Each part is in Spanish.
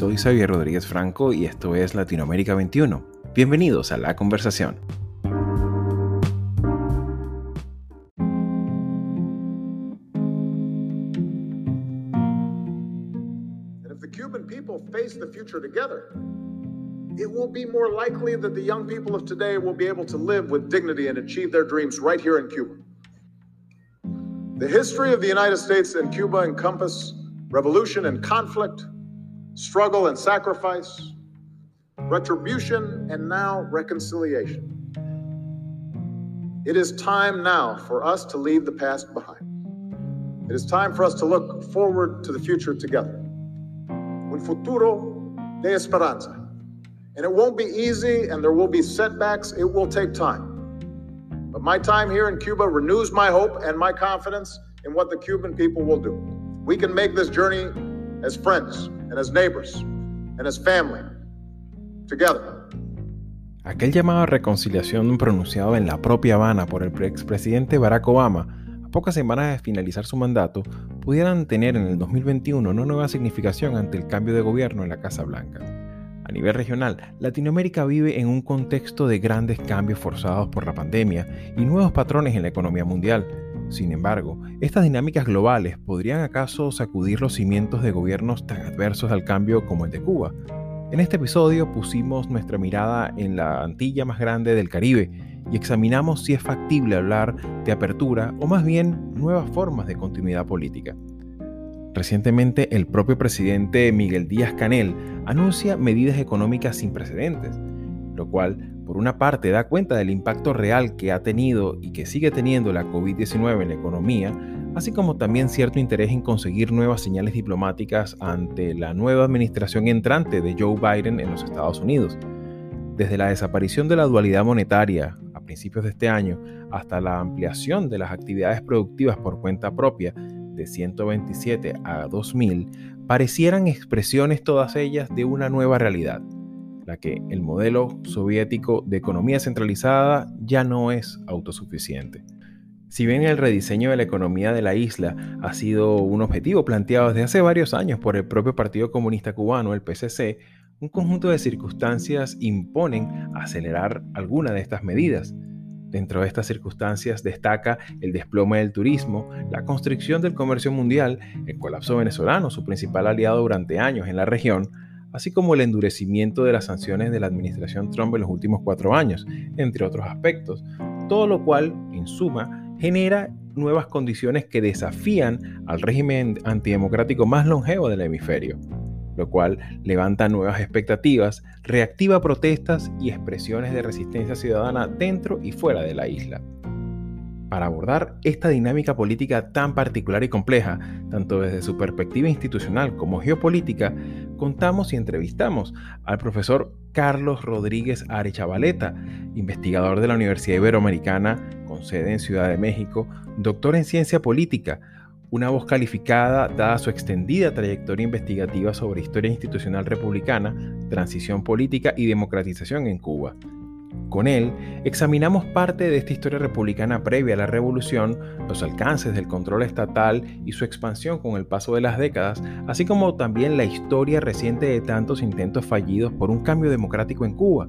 soy Xavier Rodríguez Franco y esto es Latinoamérica 21. Bienvenidos a la conversación. If the Cuban people face the future together, it will be more likely that the young people of today will be able to live with dignity and achieve their dreams right here in Cuba. The history of the United States and Cuba encompass revolution and conflict, struggle and sacrifice, retribution, and now reconciliation. It is time now for us to leave the past behind. It is time for us to look forward to the future together. Un futuro de esperanza. And it won't be easy and there will be setbacks. It will take time. But my time here in Cuba renews my hope and my confidence in what the Cuban people will do. We can make this journey as friends and as neighbors and as family together. Aquel llamado a reconciliación pronunciado en la propia Habana por el expresidente Barack Obama a pocas semanas de finalizar su mandato pudieran tener en el 2021 una nueva significación ante el cambio de gobierno en la Casa Blanca. A nivel regional, Latinoamérica vive en un contexto de grandes cambios forzados por la pandemia y nuevos patrones en la economía mundial. Sin embargo, estas dinámicas globales podrían acaso sacudir los cimientos de gobiernos tan adversos al cambio como el de Cuba. En este episodio pusimos nuestra mirada en la Antilla más grande del Caribe y examinamos si es factible hablar de apertura o más bien nuevas formas de continuidad política. Recientemente, el propio presidente Miguel Díaz Canel anuncia medidas económicas sin precedentes, lo cual, por una parte, da cuenta del impacto real que ha tenido y que sigue teniendo la COVID-19 en la economía, así como también cierto interés en conseguir nuevas señales diplomáticas ante la nueva administración entrante de Joe Biden en los Estados Unidos. Desde la desaparición de la dualidad monetaria a principios de este año hasta la ampliación de las actividades productivas por cuenta propia, de 127 a 2000 parecieran expresiones todas ellas de una nueva realidad, que el modelo soviético de economía centralizada ya no es autosuficiente. Si bien el rediseño de la economía de la isla ha sido un objetivo planteado desde hace varios años por el propio Partido Comunista Cubano, el PCC, un conjunto de circunstancias imponen acelerar alguna de estas medidas. Dentro de estas circunstancias destaca el desplome del turismo, la constricción del comercio mundial, el colapso venezolano, su principal aliado durante años en la región, así como el endurecimiento de las sanciones de la administración Trump en los últimos cuatro años, entre otros aspectos, todo lo cual, en suma, genera nuevas condiciones que desafían al régimen antidemocrático más longevo del hemisferio lo cual levanta nuevas expectativas, reactiva protestas y expresiones de resistencia ciudadana dentro y fuera de la isla. Para abordar esta dinámica política tan particular y compleja, tanto desde su perspectiva institucional como geopolítica, contamos y entrevistamos al profesor Carlos Rodríguez Arechavaleta, investigador de la Universidad Iberoamericana con sede en Ciudad de México, doctor en ciencia política, una voz calificada dada su extendida trayectoria investigativa sobre historia institucional republicana, transición política y democratización en Cuba. Con él, examinamos parte de esta historia republicana previa a la revolución, los alcances del control estatal y su expansión con el paso de las décadas, así como también la historia reciente de tantos intentos fallidos por un cambio democrático en Cuba,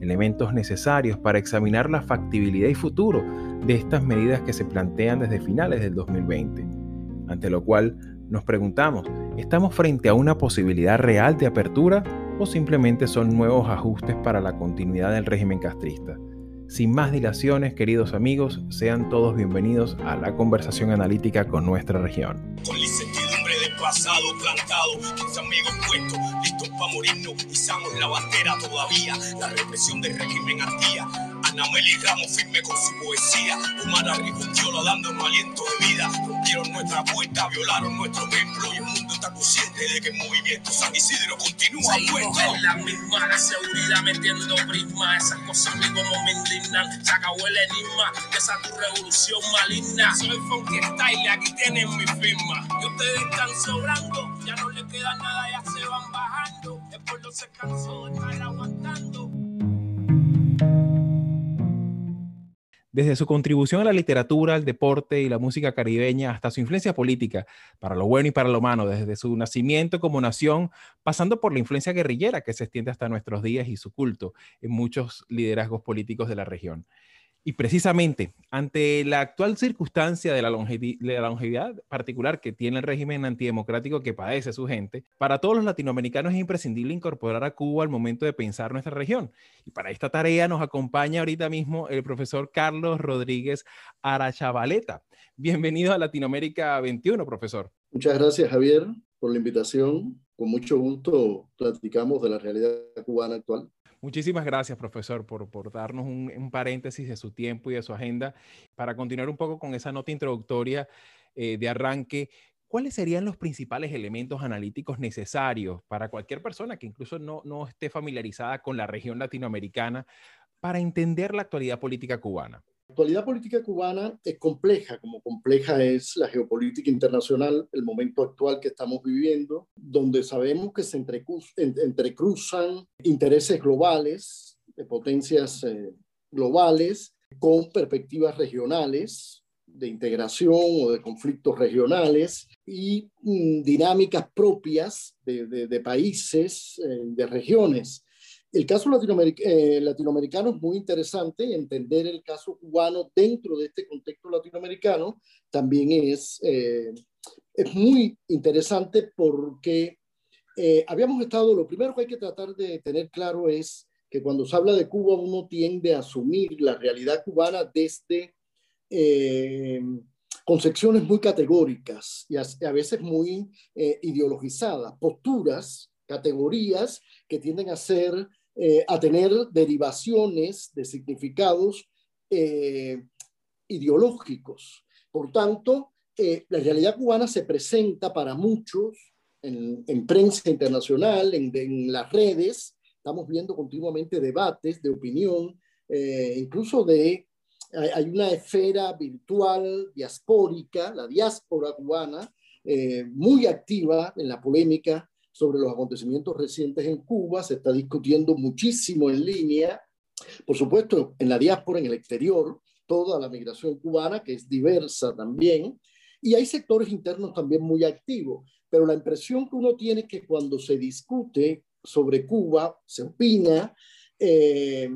elementos necesarios para examinar la factibilidad y futuro de estas medidas que se plantean desde finales del 2020 ante lo cual nos preguntamos, ¿estamos frente a una posibilidad real de apertura o simplemente son nuevos ajustes para la continuidad del régimen castrista? Sin más dilaciones, queridos amigos, sean todos bienvenidos a la conversación analítica con nuestra región. Con incertidumbre del pasado plantado, 15 amigos puestos, listos para morirnos, pisamos la bandera todavía, la represión del régimen ardía Anameli Ramos firme con su poesía. Humana Rigontiola dando un aliento de vida. Rompieron nuestra puerta, violaron nuestro templo y el mundo está consciente de que el movimiento San Isidro continúa Seguimos en la misma, la seguridad metiendo prisma. Esas cosas a mí como me indignan. Se acabó el enigma de esa tu revolución maligna. Soy Funky Style, aquí tienen mi firma. Y ustedes están sobrando, ya no les queda nada, ya se van bajando. El pueblo se cansó de estar aguantando. Desde su contribución a la literatura, el deporte y la música caribeña hasta su influencia política, para lo bueno y para lo malo, desde su nacimiento como nación, pasando por la influencia guerrillera que se extiende hasta nuestros días y su culto en muchos liderazgos políticos de la región. Y precisamente ante la actual circunstancia de la, longevidad particular que tiene el régimen antidemocrático que padece su gente, para todos los latinoamericanos es imprescindible incorporar a Cuba al momento de pensar nuestra región. Y para esta tarea nos acompaña ahorita mismo el profesor Carlos Rodríguez Arachavaleta. Bienvenido a Latinoamérica 21, profesor. Muchas gracias, Javier, por la invitación. Con mucho gusto platicamos de la realidad cubana actual. Muchísimas gracias, profesor, por, por darnos un, paréntesis de su tiempo y de su agenda. Para continuar un poco con esa nota introductoria eh, de arranque, ¿cuáles serían los principales elementos analíticos necesarios para cualquier persona que incluso no, no esté familiarizada con la región latinoamericana para entender la actualidad política cubana? La actualidad política cubana es compleja, como compleja es la geopolítica internacional, el momento actual que estamos viviendo, donde sabemos que se entrecruzan intereses globales, de potencias eh, globales, con perspectivas regionales de integración o de conflictos regionales y mm, dinámicas propias de, países, eh, de regiones. El caso eh, latinoamericano es muy interesante, entender el caso cubano dentro de este contexto latinoamericano. También es, eh, es muy interesante porque eh, habíamos estado, lo primero que hay que tratar de tener claro es que cuando se habla de Cuba uno tiende a asumir la realidad cubana desde concepciones muy categóricas y a veces muy ideologizadas, posturas, categorías que tienden a ser eh, a tener derivaciones de significados eh, ideológicos. Por tanto, eh, la realidad cubana se presenta para muchos en, prensa internacional, en, las redes. Estamos viendo continuamente debates de opinión, incluso de... Hay una esfera virtual diaspórica, la diáspora cubana, muy activa en la polémica sobre los acontecimientos recientes en Cuba, se está discutiendo muchísimo en línea, por supuesto en la diáspora, en el exterior, toda la migración cubana, que es diversa también, y hay sectores internos también muy activos, pero la impresión que uno tiene es que cuando se discute sobre Cuba, se opina, eh,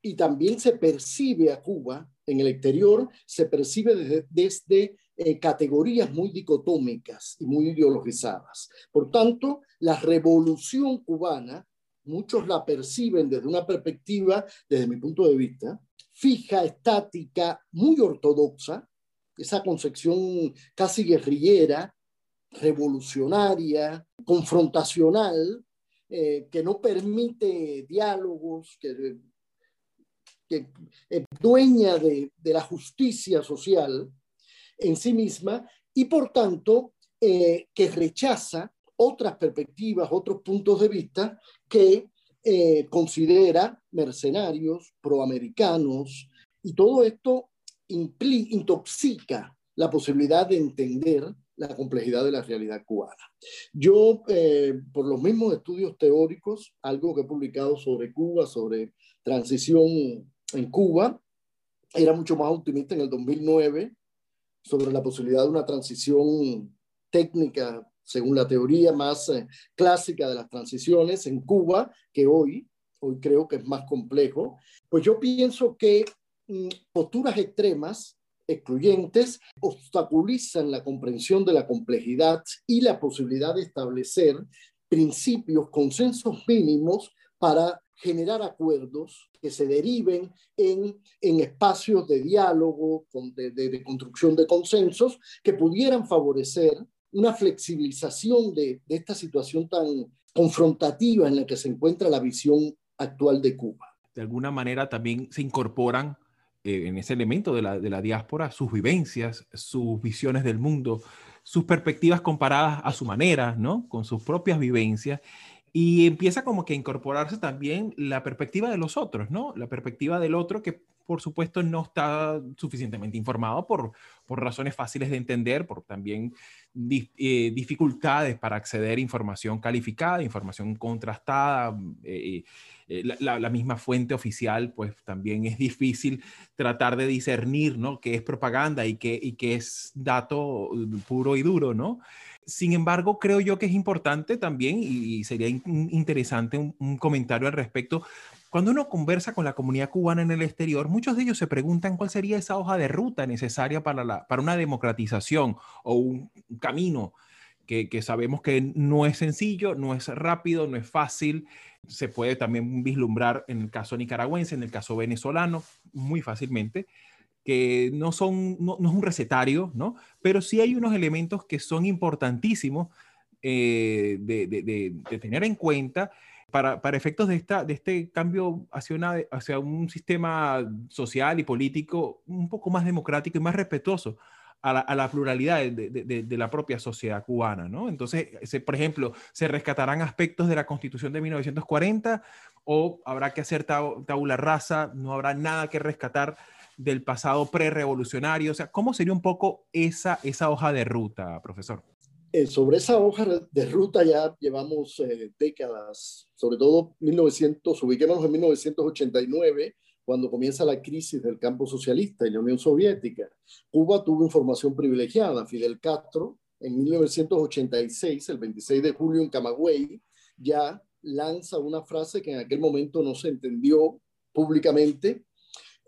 y también se percibe a Cuba en el exterior, se percibe desde, desde eh, categorías muy dicotómicas y muy ideologizadas. Por tanto, la revolución cubana, muchos la perciben desde una perspectiva, desde mi punto de vista, fija, estática, muy ortodoxa, esa concepción casi guerrillera, revolucionaria, confrontacional, eh, que no permite diálogos, que, es dueña de la justicia social, en sí misma y por tanto eh, que rechaza otras perspectivas, otros puntos de vista que eh, considera mercenarios, proamericanos, y todo esto intoxica la posibilidad de entender la complejidad de la realidad cubana. Yo, eh, por los mismos estudios teóricos, algo que he publicado sobre Cuba, sobre transición en Cuba, era mucho más optimista en el 2009 sobre la posibilidad de una transición técnica, según la teoría más eh, clásica de las transiciones en Cuba, que hoy, hoy creo que es más complejo, pues yo pienso que mm, posturas extremas, excluyentes, obstaculizan la comprensión de la complejidad y la posibilidad de establecer principios, consensos mínimos para generar acuerdos que se deriven en, en espacios de diálogo, de, construcción de consensos, que pudieran favorecer una flexibilización de, de, esta situación tan confrontativa en la que se encuentra la visión actual de Cuba. De alguna manera también se incorporan eh, en ese elemento de la, de la diáspora sus vivencias, sus visiones del mundo, sus perspectivas comparadas a su manera, ¿no? Con sus propias vivencias y empieza como que a incorporarse también la perspectiva de los otros, ¿no? La perspectiva del otro que por supuesto no está suficientemente informado por, por razones fáciles de entender, por también eh, dificultades para acceder a información calificada, información contrastada. Eh, eh, la, misma fuente oficial, pues también es difícil tratar de discernir, ¿no? Qué es propaganda y qué, y qué es dato puro y duro, ¿no? Sin embargo, creo yo que es importante también, y sería interesante un, comentario al respecto, cuando uno conversa con la comunidad cubana en el exterior, muchos de ellos se preguntan cuál sería esa hoja de ruta necesaria para, la, para una democratización o un camino que, que, sabemos que no es sencillo, no es rápido, no es fácil. Se puede también vislumbrar en el caso nicaragüense, en el caso venezolano, muy fácilmente no son, no, es un recetario, ¿no? Pero sí hay unos elementos que son importantísimos eh, de, de, tener en cuenta para, para, efectos de, esta, de este cambio hacia, una, hacia un sistema social y político un poco más democrático y más respetuoso a la, a la pluralidad de, la propia sociedad cubana, ¿no? Entonces, por ejemplo, ¿se rescatarán aspectos de la Constitución de 1940 o habrá que hacer tabula rasa? ¿No habrá nada que rescatar? Del pasado prerevolucionario? O sea, ¿cómo sería un poco esa, esa hoja de ruta, profesor? Eh, sobre esa hoja de ruta ya llevamos eh, décadas, sobre todo 1900, ubiquémonos en 1989, cuando comienza la crisis del campo socialista y la Unión Soviética. Cuba tuvo información privilegiada. Fidel Castro, en 1986, el 26 de julio en Camagüey, ya lanza una frase que en aquel momento no se entendió públicamente,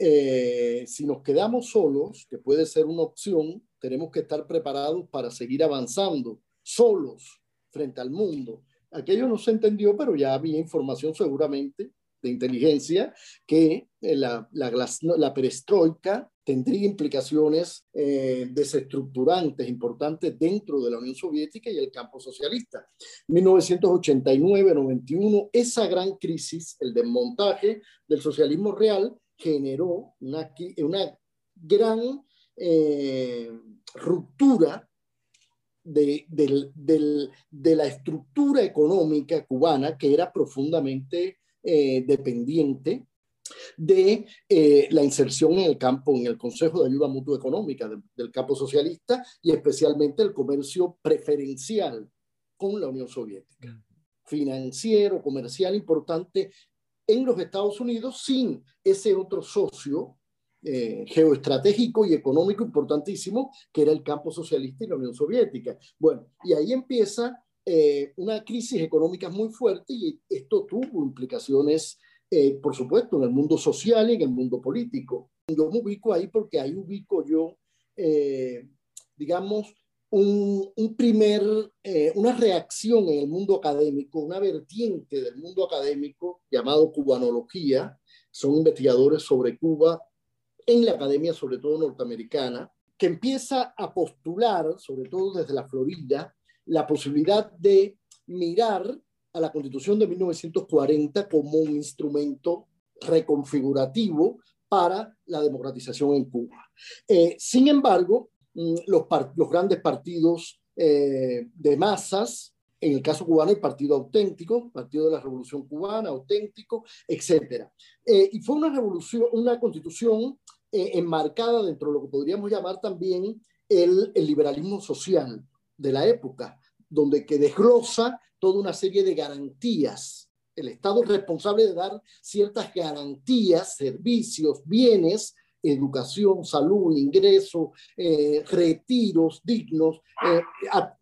eh, si nos quedamos solos, que puede ser una opción, tenemos que estar preparados para seguir avanzando solos frente al mundo. Aquello no se entendió, pero ya había información seguramente de inteligencia que eh, la, la, la perestroika tendría implicaciones eh, desestructurantes importantes dentro de la Unión Soviética y el campo socialista. 1989-91, esa gran crisis, el desmontaje del socialismo real, generó una, una gran eh, ruptura de, de, la estructura económica cubana que era profundamente eh, dependiente de eh, la inserción en el campo, en el Consejo de Ayuda Mutua Económica del campo socialista y especialmente el comercio preferencial con la Unión Soviética. Financiero, comercial importante en los Estados Unidos sin ese otro socio eh, geoestratégico y económico importantísimo que era el campo socialista y la Unión Soviética. Bueno, y ahí empieza eh, una crisis económica muy fuerte y esto tuvo implicaciones, eh, por supuesto, en el mundo social y en el mundo político. Yo me ubico ahí porque ahí ubico yo, digamos, un, primer, eh, una reacción en el mundo académico, una vertiente del mundo académico llamado cubanología, son investigadores sobre Cuba en la academia, sobre todo norteamericana, que empieza a postular, sobre todo desde la Florida, la posibilidad de mirar a la Constitución de 1940 como un instrumento reconfigurativo para la democratización en Cuba. Eh, sin embargo, los, los grandes partidos eh, de masas, en el caso cubano el Partido Auténtico, Partido de la Revolución Cubana, Auténtico, etc. Eh, y fue una revolución, una constitución eh, enmarcada dentro de lo que podríamos llamar también el, el, liberalismo social de la época, donde que desglosa toda una serie de garantías. El Estado es responsable de dar ciertas garantías, servicios, bienes educación, salud, ingreso, eh, retiros dignos, eh,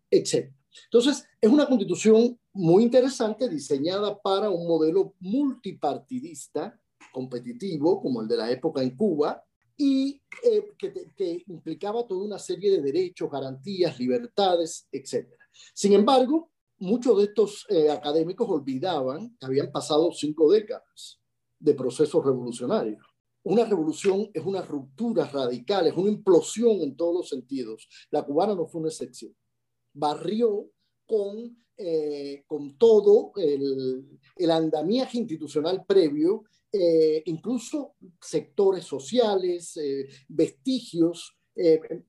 etc. Entonces, es una constitución muy interesante, diseñada para un modelo multipartidista, competitivo, como el de la época en Cuba, y eh, que, implicaba toda una serie de derechos, garantías, libertades, etc. Sin embargo, muchos de estos académicos olvidaban que habían pasado cinco décadas de procesos revolucionarios una revolución es una ruptura radical, es una implosión en todos los sentidos. La cubana no fue una excepción. Barrió con, eh, con todo el, el, andamiaje institucional previo, eh, incluso sectores sociales, eh, vestigios,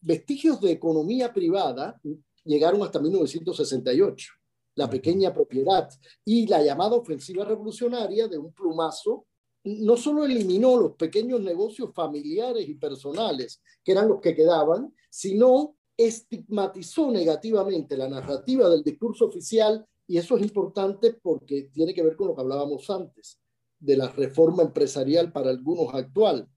vestigios de economía privada llegaron hasta 1968. la pequeña propiedad y la llamada ofensiva revolucionaria de un plumazo no solo eliminó los pequeños negocios familiares y personales, que eran los que quedaban, sino estigmatizó negativamente la narrativa del discurso oficial, y eso es importante porque tiene que ver con lo que hablábamos antes, de la reforma empresarial para algunos actual.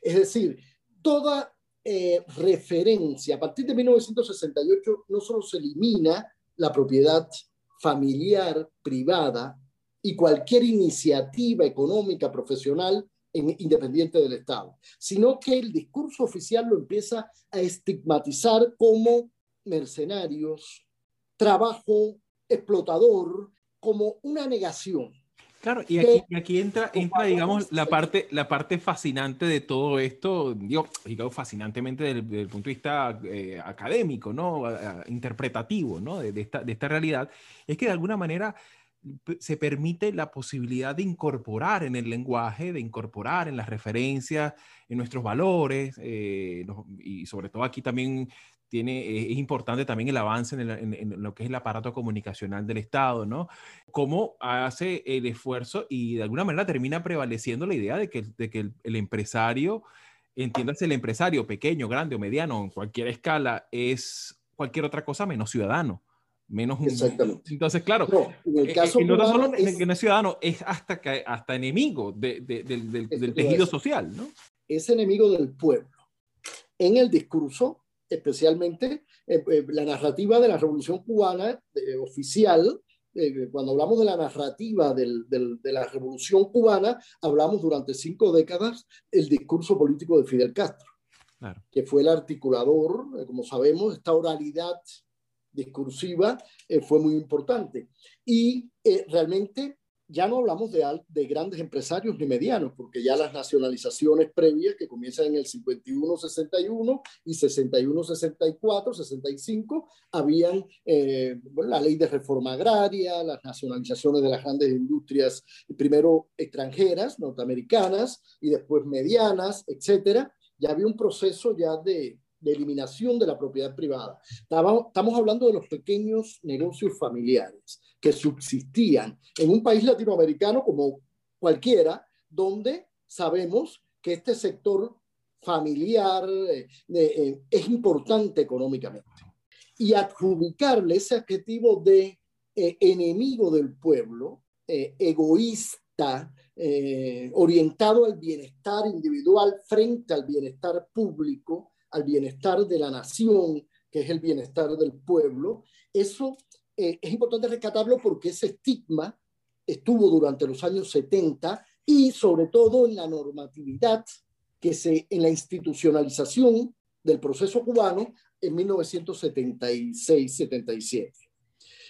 Es decir, toda eh, referencia, a partir de 1968, no solo se elimina la propiedad familiar, privada, y cualquier iniciativa económica, profesional, independiente del Estado, sino que el discurso oficial lo empieza a estigmatizar como mercenarios, trabajo explotador, como una negación. Claro, y aquí, entra, entra, digamos, la parte, la parte fascinante de todo esto, digo, digo fascinantemente desde, el punto de vista eh, académico, ¿no? interpretativo, ¿no? De, esta, de esta realidad, es que de alguna manera se permite la posibilidad de incorporar en el lenguaje, de incorporar en las referencias, en nuestros valores, eh, y sobre todo aquí también tiene, eh, es importante también el avance en, lo que es el aparato comunicacional del Estado, ¿no? Cómo hace el esfuerzo y de alguna manera termina prevaleciendo la idea de que, el empresario, entiéndase el empresario pequeño, grande o mediano, en cualquier escala, es cualquier otra cosa menos ciudadano menos Exactamente. Entonces, claro, no, en el eh, caso no solo es, que no es ciudadano, es hasta, que, hasta enemigo de, de, del, del tejido social, ¿no? Es enemigo del pueblo. En el discurso, especialmente eh, eh, la narrativa de la Revolución Cubana oficial, cuando hablamos de la narrativa del, de la Revolución Cubana, hablamos durante cinco décadas el discurso político de Fidel Castro, claro. que fue el articulador, como sabemos, esta oralidad discursiva eh, fue muy importante. Y eh, realmente ya no hablamos de, de, grandes empresarios ni medianos, porque ya las nacionalizaciones previas que comienzan en el 51-61 y 61-64, 65, habían eh, la ley de reforma agraria, las nacionalizaciones de las grandes industrias, primero extranjeras, norteamericanas, y después medianas, etcétera. Ya había un proceso ya de, de eliminación de la propiedad privada. Estamos hablando de los pequeños negocios familiares que subsistían en un país latinoamericano como cualquiera, donde sabemos que este sector familiar eh, eh, es importante económicamente. Y adjudicarle ese adjetivo de eh, enemigo del pueblo, egoísta, orientado al bienestar individual frente al bienestar público, al bienestar de la nación, que es el bienestar del pueblo. Eso eh, es importante rescatarlo porque ese estigma estuvo durante los años 70 y sobre todo en la normatividad que se, en la institucionalización del proceso cubano en 1976-77.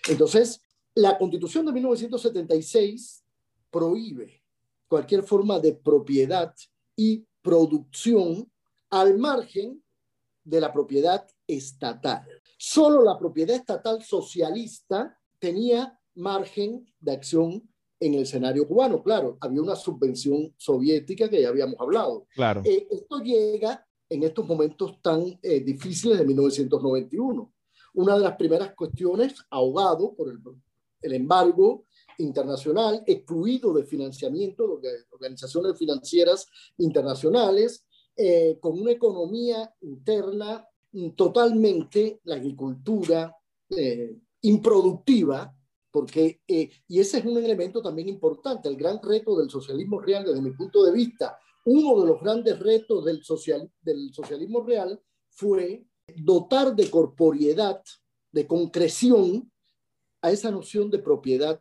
Entonces, la constitución de 1976 prohíbe cualquier forma de propiedad y producción al margen de la propiedad estatal. Solo la propiedad estatal socialista tenía margen de acción en el escenario cubano. Claro, había una subvención soviética que ya habíamos hablado. Claro. Eh, esto llega en estos momentos tan eh, difíciles de 1991. Una de las primeras cuestiones, ahogado por el, el embargo internacional, excluido de financiamiento de organizaciones financieras internacionales, eh, con una economía interna totalmente, la agricultura eh, improductiva, porque, eh, y ese es un elemento también importante, el gran reto del socialismo real desde mi punto de vista, uno de los grandes retos del, social, del socialismo real fue dotar de corporiedad, de concreción a esa noción de propiedad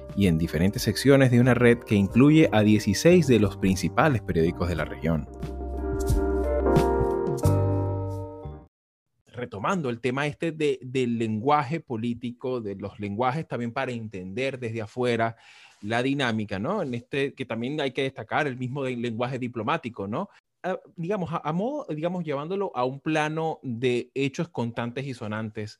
y en diferentes secciones de una red que incluye a 16 de los principales periódicos de la región. retomando el tema este de, del lenguaje político, de los lenguajes también para entender desde afuera la dinámica, ¿no? En este, que también hay que destacar el mismo lenguaje diplomático, ¿no? Digamos, a, modo, digamos, llevándolo a un plano de hechos constantes y sonantes,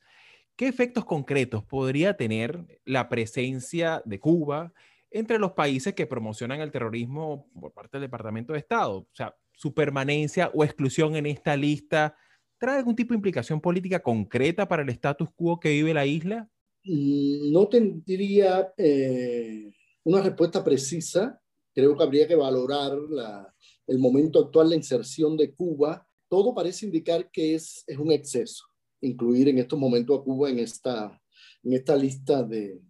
¿qué efectos concretos podría tener la presencia de Cuba entre los países que promocionan el terrorismo por parte del Departamento de Estado? O sea, su permanencia o exclusión en esta lista trae algún tipo de implicación política concreta para el status quo que vive la isla? Mm, no tendría eh, una respuesta precisa. Creo que habría que valorar el momento actual, la inserción de Cuba. Todo parece indicar que es, es un exceso incluir en estos momentos a Cuba en esta, en esta lista de...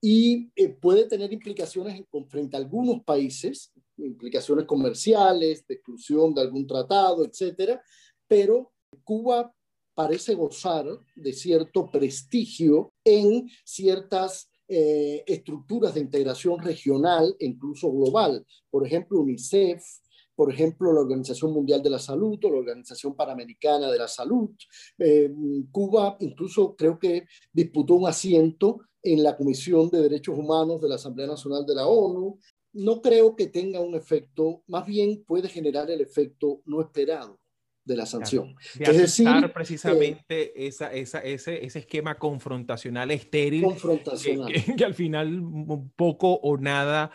Y eh, puede tener implicaciones frente a algunos países, implicaciones comerciales, de exclusión de algún tratado, etcétera, pero Cuba parece gozar de cierto prestigio en ciertas eh, estructuras de integración regional e incluso global. Por ejemplo, UNICEF, por ejemplo, la Organización Mundial de la Salud o la Organización Panamericana de la Salud. Eh, Cuba incluso creo que disputó un asiento en la Comisión de Derechos Humanos de la Asamblea Nacional de la ONU. No creo que tenga un efecto, más bien puede generar el efecto no esperado de la sanción. es decir, precisamente esa, esa, ese, ese, esquema confrontacional estéril confrontacional. Que, al final poco o nada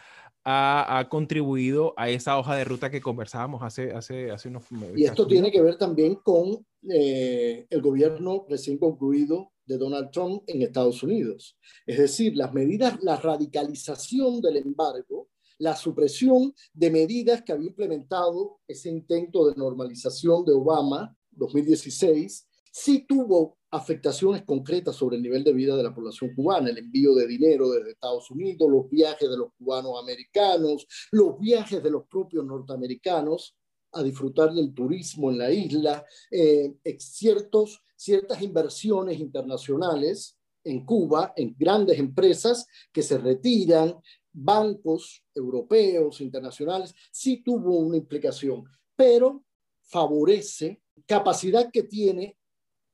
ha, ha, contribuido a esa hoja de ruta que conversábamos hace, hace, hace unos Y esto tiene que ver también con eh, el gobierno recién concluido de Donald Trump en Estados Unidos. Es decir, las medidas, la radicalización del embargo la supresión de medidas que había implementado ese intento de normalización de Obama 2016, sí tuvo afectaciones concretas sobre el nivel de vida de la población cubana, el envío de dinero desde Estados Unidos, los viajes de los cubanos americanos, los viajes de los propios norteamericanos a disfrutar del turismo en la isla, eh, ciertos, ciertas inversiones internacionales en Cuba, en grandes empresas que se retiran, bancos europeos, internacionales, sí tuvo una implicación, pero favorece capacidad que tiene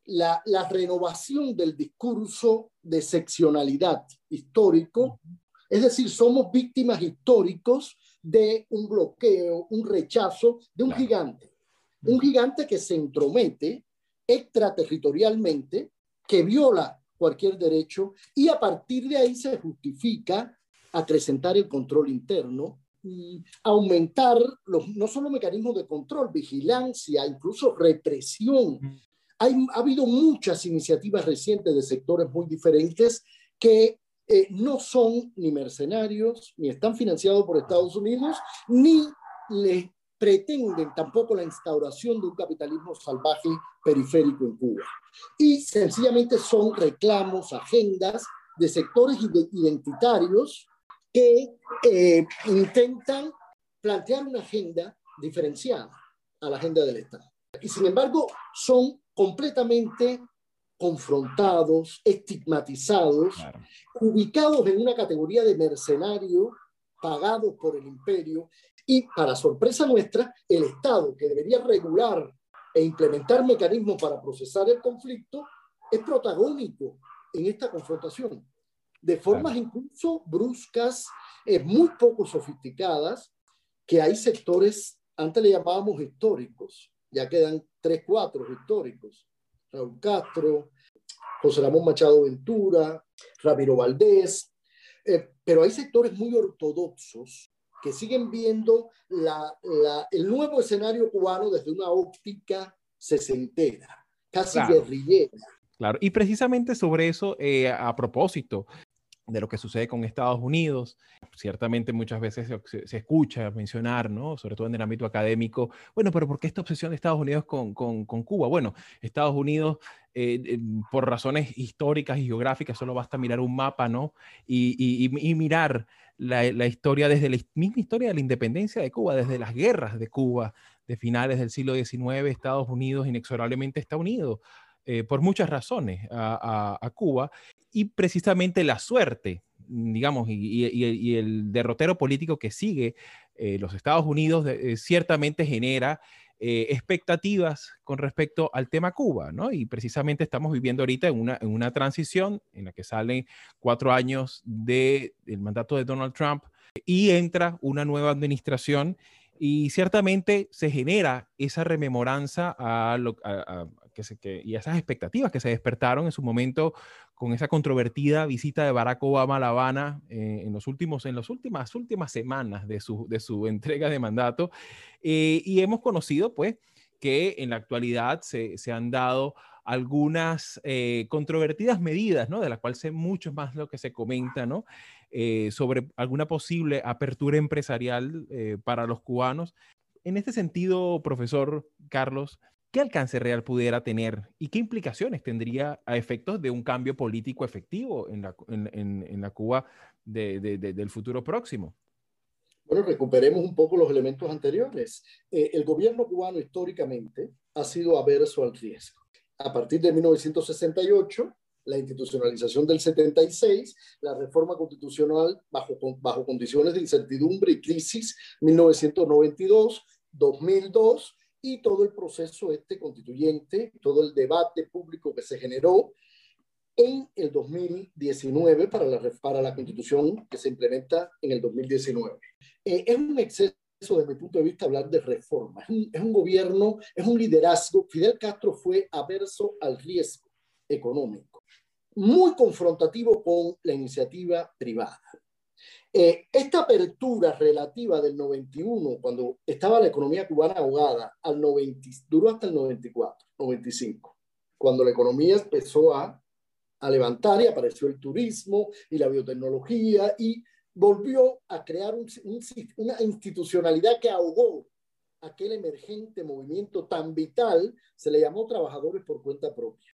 la, la renovación del discurso de seccionalidad histórico, es decir, somos víctimas históricos de un bloqueo, un rechazo de un gigante, un gigante que se entromete extraterritorialmente, que viola cualquier derecho y a partir de ahí se justifica acrecentar el control interno, y aumentar los, no solo mecanismos de control, vigilancia, incluso represión. Hay, ha habido muchas iniciativas recientes de sectores muy diferentes que eh, no son ni mercenarios, ni están financiados por Estados Unidos, ni le pretenden tampoco la instauración de un capitalismo salvaje periférico en Cuba. Y sencillamente son reclamos, agendas de sectores identitarios que eh, intentan plantear una agenda diferenciada a la agenda del Estado. Y sin embargo, son completamente confrontados, estigmatizados, ubicados en una categoría de mercenarios pagados por el imperio. Y, para sorpresa nuestra, el Estado, que debería regular e implementar mecanismos para procesar el conflicto, es protagónico en esta confrontación. De formas incluso bruscas, eh, muy poco sofisticadas, que hay sectores, antes le llamábamos históricos, ya quedan tres, cuatro históricos. Raúl Castro, José Ramón Machado Ventura, Ramiro Valdés, eh, pero hay sectores muy ortodoxos que siguen viendo el nuevo escenario cubano desde una óptica sesentera, casi guerrillera. Claro, y precisamente sobre eso, eh, a propósito de lo que sucede con Estados Unidos. Ciertamente muchas veces se, escucha mencionar, ¿no? sobre todo en el ámbito académico, bueno, pero ¿por qué esta obsesión de Estados Unidos con, con, Cuba? Bueno, Estados Unidos, eh, por razones históricas y geográficas, solo basta mirar un mapa, ¿no? Y, y, mirar la, la, historia desde la misma historia de la independencia de Cuba, desde las guerras de Cuba de finales del siglo XIX, Estados Unidos inexorablemente está unido eh, por muchas razones a, Cuba y precisamente la suerte, digamos, y, el derrotero político que sigue eh, los Estados Unidos eh, ciertamente genera eh, expectativas con respecto al tema Cuba, ¿no? Y precisamente estamos viviendo ahorita en una, en una transición en la que salen cuatro años del mandato de Donald Trump y entra una nueva administración y ciertamente se genera esa rememoranza a, lo, que se, que, y esas expectativas que se despertaron en su momento con esa controvertida visita de Barack Obama a La Habana eh, en, los últimos, en las últimas, últimas semanas de su, de su entrega de mandato. Eh, y hemos conocido, pues, que en la actualidad se, se han dado algunas eh, controvertidas medidas, ¿no? De las cuales sé mucho más lo que se comenta, ¿no? sobre alguna posible apertura empresarial para los cubanos. En este sentido, profesor Carlos, ¿qué alcance real pudiera tener y qué implicaciones tendría a efectos de un cambio político efectivo en la, en, la Cuba del futuro próximo? Bueno, recuperemos un poco los elementos anteriores. Eh, el gobierno cubano históricamente ha sido averso al riesgo. A partir de 1968, la institucionalización del 76, la reforma constitucional bajo, bajo condiciones de incertidumbre y crisis, 1992, 2002, y todo el proceso este constituyente, todo el debate público que se generó en el 2019 para la, para la constitución que se implementa en el 2019. Eh, es un exceso desde mi punto de vista hablar de reforma. Es un, es un gobierno, es un liderazgo. Fidel Castro fue averso al riesgo económico, muy confrontativo con la iniciativa privada. Eh, esta apertura relativa del 91, cuando estaba la economía cubana ahogada, al 90, duró hasta el 94, 95, cuando la economía empezó a, a levantar y apareció el turismo y la biotecnología y volvió a crear un, una institucionalidad que ahogó aquel emergente movimiento tan vital, se le llamó trabajadores por cuenta propia.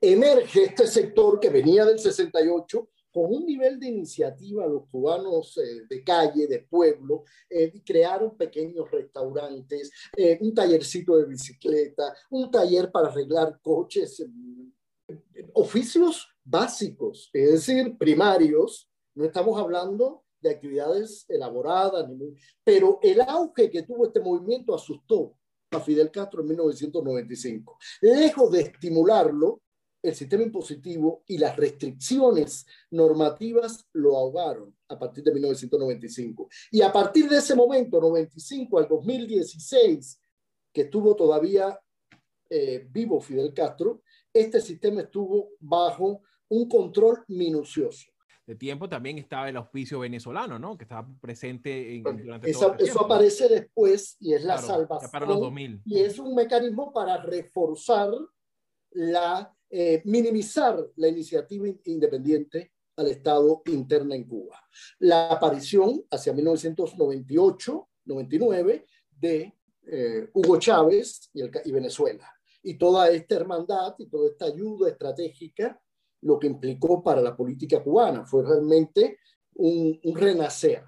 Emerge este sector que venía del 68 con un nivel de iniciativa, los cubanos eh, de calle, de pueblo, eh, crearon pequeños restaurantes, eh, un tallercito de bicicleta, un taller para arreglar coches, oficios básicos, es decir, primarios. No estamos hablando de actividades elaboradas, pero el auge que tuvo este movimiento asustó a Fidel Castro en 1995. Lejos de estimularlo, el sistema impositivo y las restricciones normativas lo ahogaron a partir de 1995. Y a partir de ese momento, 95 al 2016, que estuvo todavía eh, vivo Fidel Castro, este sistema estuvo bajo un control minucioso. De tiempo también estaba el auspicio venezolano, ¿no? Que estaba presente en, durante eso, eso aparece después y es la salvación. Para los 2000. Y es un mecanismo para reforzar la eh, minimizar la iniciativa independiente al Estado interna en Cuba. La aparición hacia 1998-99 de eh, Hugo Chávez y, Venezuela. Y toda esta hermandad y toda esta ayuda estratégica, lo que implicó para la política cubana fue realmente un, un renacer.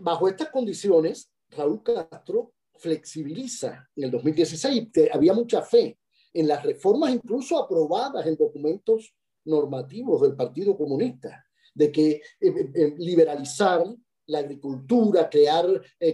Bajo estas condiciones, Raúl Castro flexibiliza en el 2016, había mucha fe en las reformas incluso aprobadas en documentos normativos del Partido Comunista, de que eh, eh, eh, liberalizar la agricultura, crear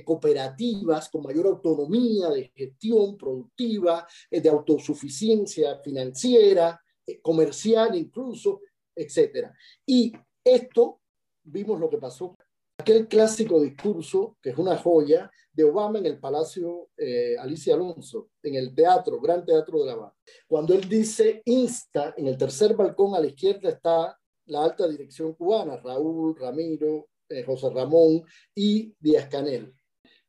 cooperativas con mayor autonomía de gestión productiva, de autosuficiencia financiera, comercial incluso, etc. Y esto, vimos lo que pasó aquel clásico discurso, que es una joya, de Obama en el Palacio eh, Alicia Alonso, en el teatro, Gran Teatro de La Habana. Cuando él dice, insta, en el tercer balcón a la izquierda está la alta dirección cubana, Raúl, Ramiro, eh, José Ramón y Díaz Canel.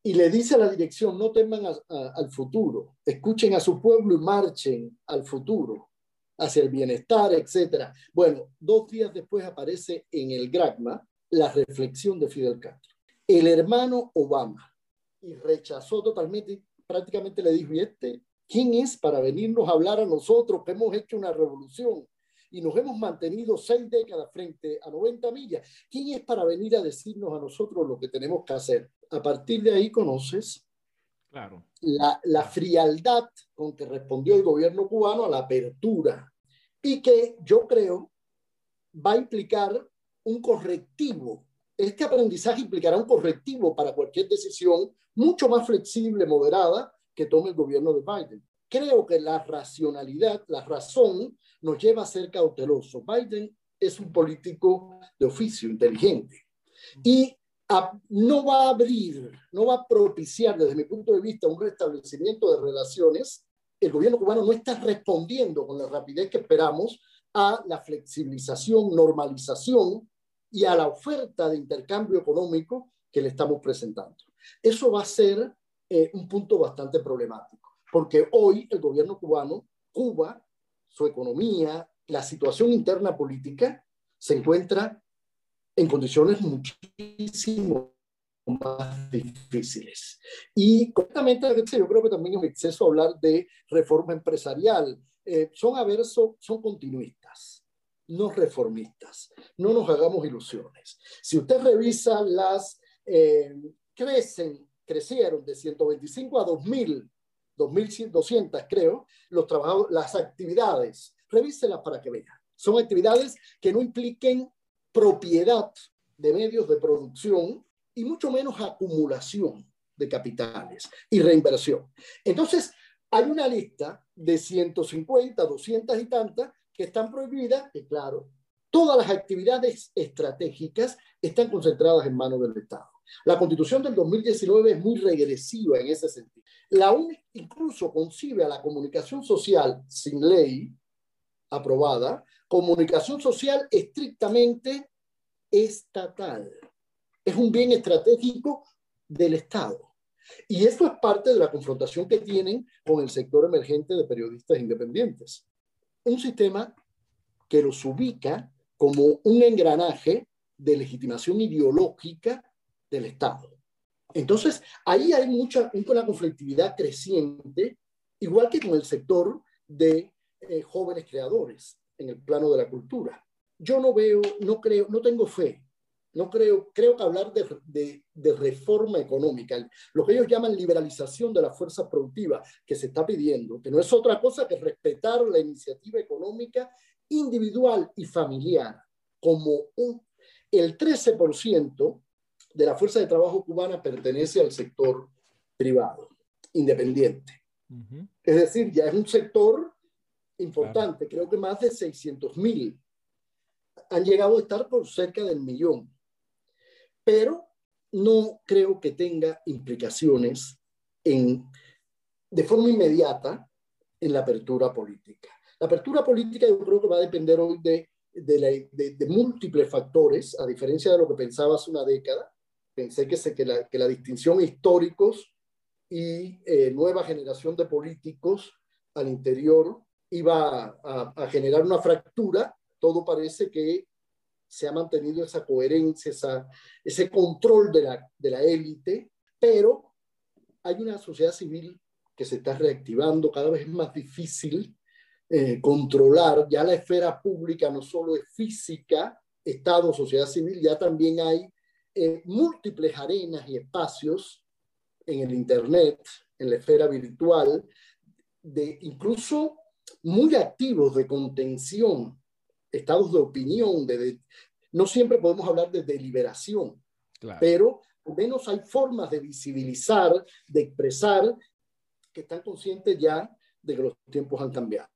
Y le dice a la dirección, no teman al futuro, escuchen a su pueblo y marchen al futuro, hacia el bienestar, etc. Bueno, dos días después aparece en el Gragma la reflexión de Fidel Castro. El hermano Obama, y rechazó totalmente, prácticamente le dijo, ¿y este quién es para venirnos a hablar a nosotros que hemos hecho una revolución? y nos hemos mantenido seis décadas frente a 90 millas. ¿Quién es para venir a decirnos a nosotros lo que tenemos que hacer? A partir de ahí conoces claro. la, la frialdad con que respondió el gobierno cubano a la apertura y que yo creo va a implicar un correctivo. Este aprendizaje implicará un correctivo para cualquier decisión mucho más flexible, moderada, que tome el gobierno de Biden. Creo que la racionalidad, la razón, nos lleva a ser cautelosos. Biden es un político de oficio, inteligente, y no va a abrir, no va a propiciar desde mi punto de vista un restablecimiento de relaciones. El gobierno cubano no está respondiendo con la rapidez que esperamos a la flexibilización, normalización y a la oferta de intercambio económico que le estamos presentando. Eso va a ser eh, un punto bastante problemático, porque hoy el gobierno cubano, Cuba, su economía, la situación interna política, se encuentra en condiciones muchísimo más difíciles. Y completamente, yo creo que también es exceso hablar de reforma empresarial. Eh, son aversos, son continuistas, no reformistas. No nos hagamos ilusiones. Si usted revisa las, eh, crecen, crecieron de 125 a 2000, 2200 creo, los trabajos, las actividades. Revíselas para que vean. Son actividades que no impliquen propiedad de medios de producción y mucho menos acumulación de capitales y reinversión. Entonces, hay una lista de 150, 200 y tantas que están prohibidas, y claro, todas las actividades estratégicas están concentradas en manos del Estado. La constitución del 2019 es muy regresiva en ese sentido. La incluso concibe a la comunicación social sin ley aprobada comunicación social estrictamente estatal. Es un bien estratégico del Estado. Y eso es parte de la confrontación que tienen con el sector emergente de periodistas independientes. Un sistema que los ubica como un engranaje de legitimación ideológica del Estado. Entonces, ahí hay mucha una conflictividad creciente, igual que con el sector de eh, jóvenes creadores en el plano de la cultura. Yo no veo, no creo, no tengo fe, no creo, creo que hablar de, de, reforma económica, lo que ellos llaman liberalización de la fuerza productiva que se está pidiendo, que no es otra cosa que respetar la iniciativa económica individual y familiar como un, el 13% de la fuerza de trabajo cubana pertenece al sector privado, independiente. Es decir, ya es un sector importante, creo que más de 600 mil han llegado a estar por cerca del millón, pero no creo que tenga implicaciones en, de forma inmediata en la apertura política. La apertura política yo creo que va a depender hoy de, de, múltiples factores, a diferencia de lo que pensaba hace una década. Pensé que, que la distinción históricos y eh, nueva generación de políticos al interior iba a, generar una fractura, todo parece que se ha mantenido esa coherencia, esa, ese control de la, de la élite, pero hay una sociedad civil que se está reactivando, cada vez es más difícil eh, controlar, ya la esfera pública no solo es física, Estado, sociedad civil, ya también hay eh, múltiples arenas y espacios en el Internet, en la esfera virtual, de incluso muy activos de contención, estados de opinión, de, no siempre podemos hablar de deliberación, pero al menos hay formas de visibilizar, de expresar, que están conscientes ya de que los tiempos han cambiado.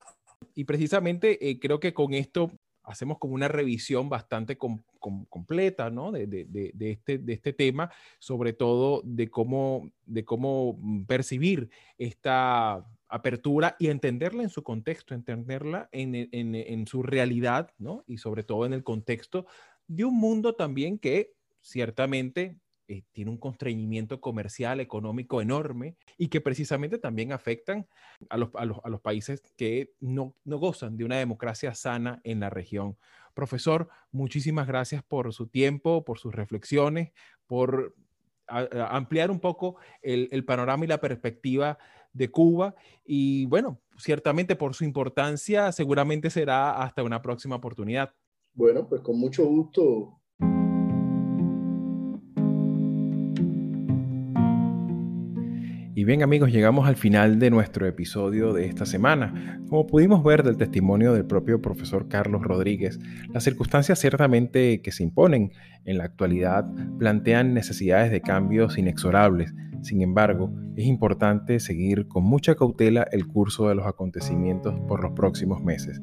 Y precisamente eh, creo que con esto hacemos como una revisión bastante completa ¿no? de, de, de, este, de este tema, sobre todo de cómo, de cómo percibir esta apertura y entenderla en su contexto, entenderla en, en, en, su realidad, ¿no? Y sobre todo en el contexto de un mundo también que ciertamente eh, tiene un constreñimiento comercial, económico enorme y que precisamente también afectan a los, a los, a los países que no, no gozan de una democracia sana en la región. Profesor, muchísimas gracias por su tiempo, por sus reflexiones, por ampliar un poco el, el, panorama y la perspectiva de Cuba. Y bueno, ciertamente por su importancia, seguramente será hasta una próxima oportunidad. Bueno, pues con mucho gusto. Bien amigos, llegamos al final de nuestro episodio de esta semana. Como pudimos ver del testimonio del propio profesor Carlos Rodríguez, las circunstancias ciertamente que se imponen en la actualidad plantean necesidades de cambios inexorables. Sin embargo, es importante seguir con mucha cautela el curso de los acontecimientos por los próximos meses.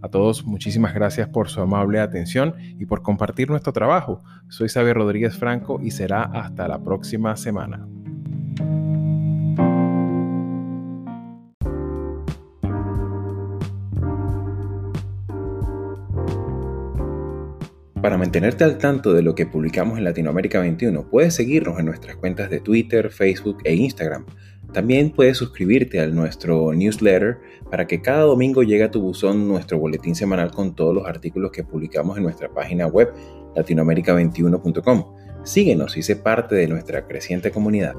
A todos, muchísimas gracias por su amable atención y por compartir nuestro trabajo. Soy Xavier Rodríguez Franco y será hasta la próxima semana. Para mantenerte al tanto de lo que publicamos en Latinoamérica 21, puedes seguirnos en nuestras cuentas de Twitter, Facebook e Instagram. También puedes suscribirte a nuestro newsletter para que cada domingo llegue a tu buzón nuestro boletín semanal con todos los artículos que publicamos en nuestra página web latinoamerica21.com. Síguenos y sé parte de nuestra creciente comunidad.